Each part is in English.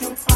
shine.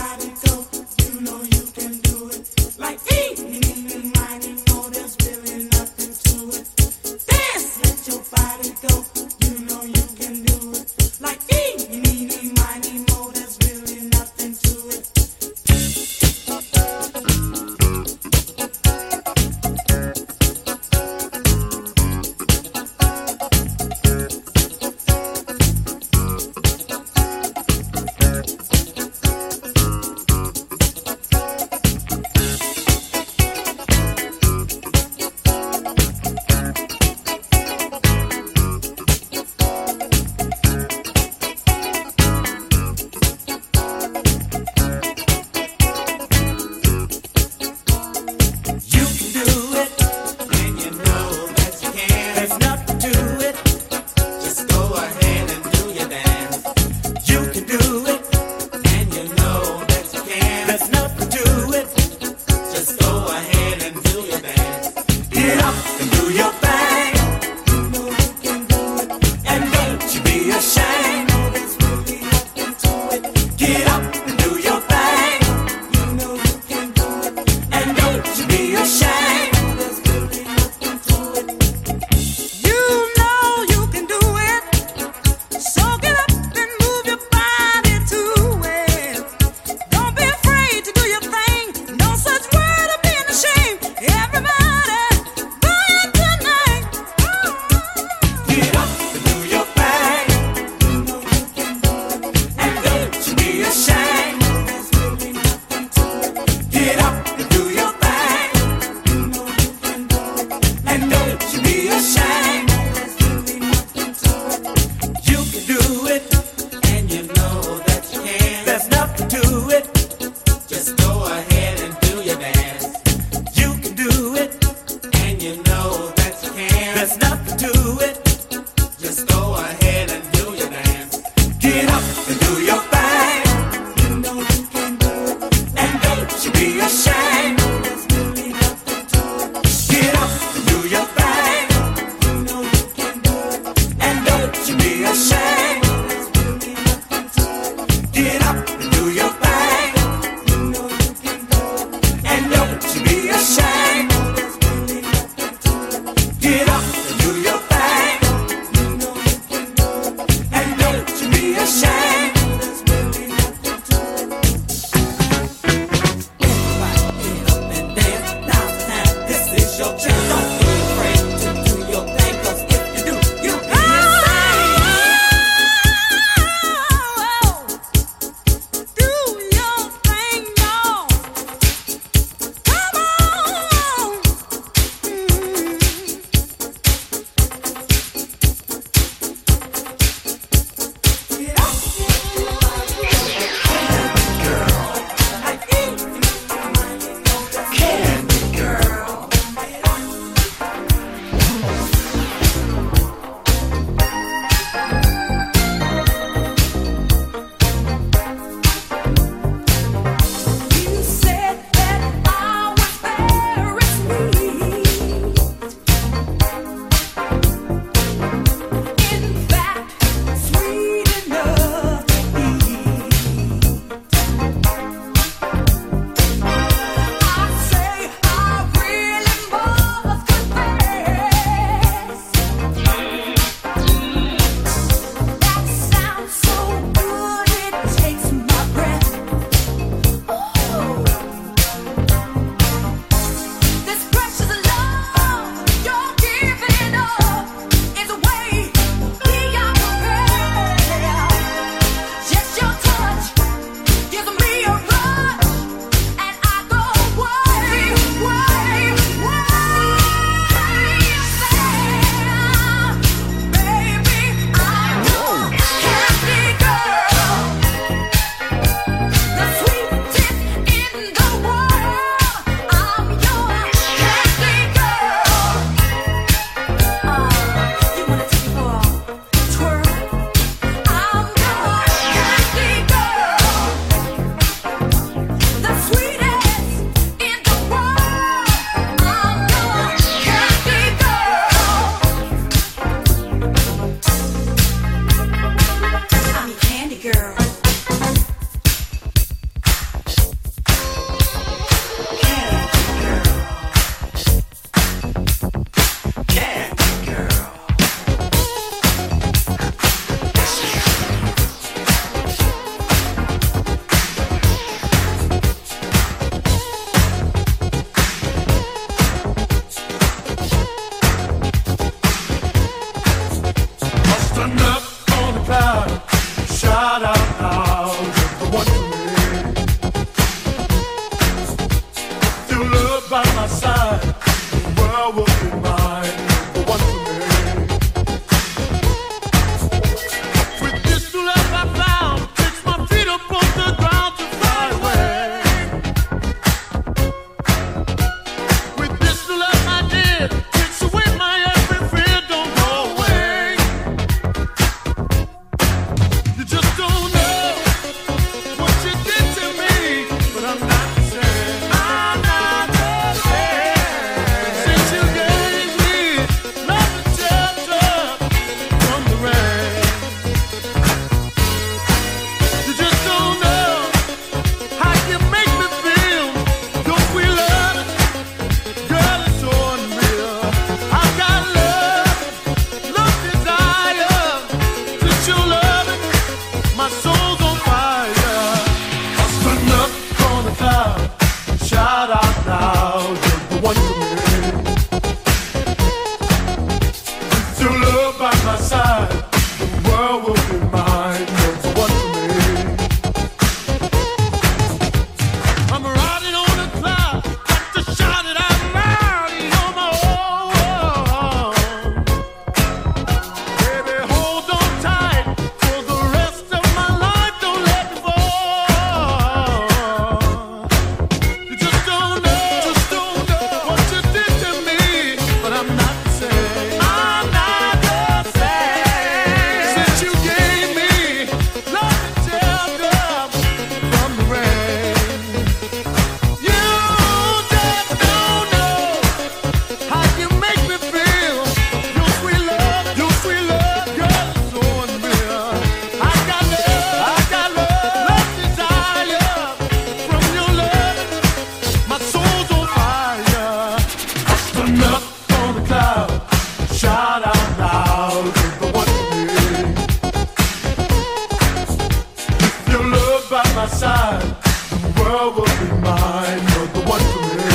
by my side, the world will be mine. You're the one for me.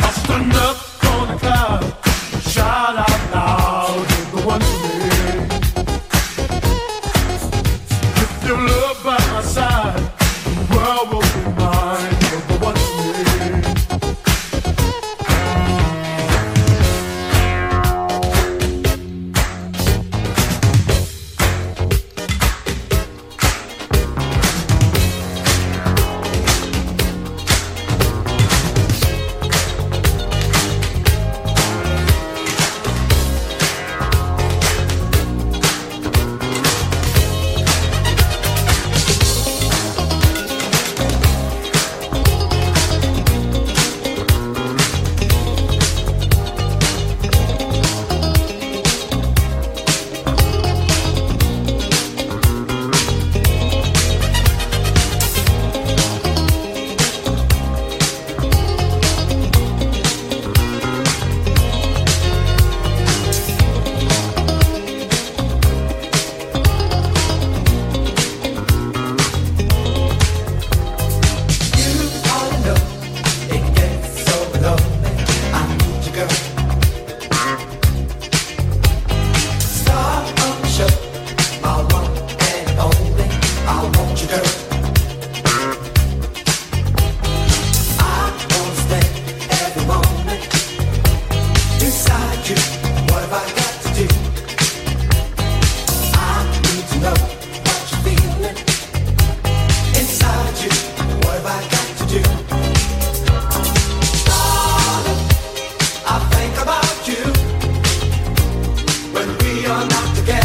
I stand up. you're not together.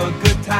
a good time.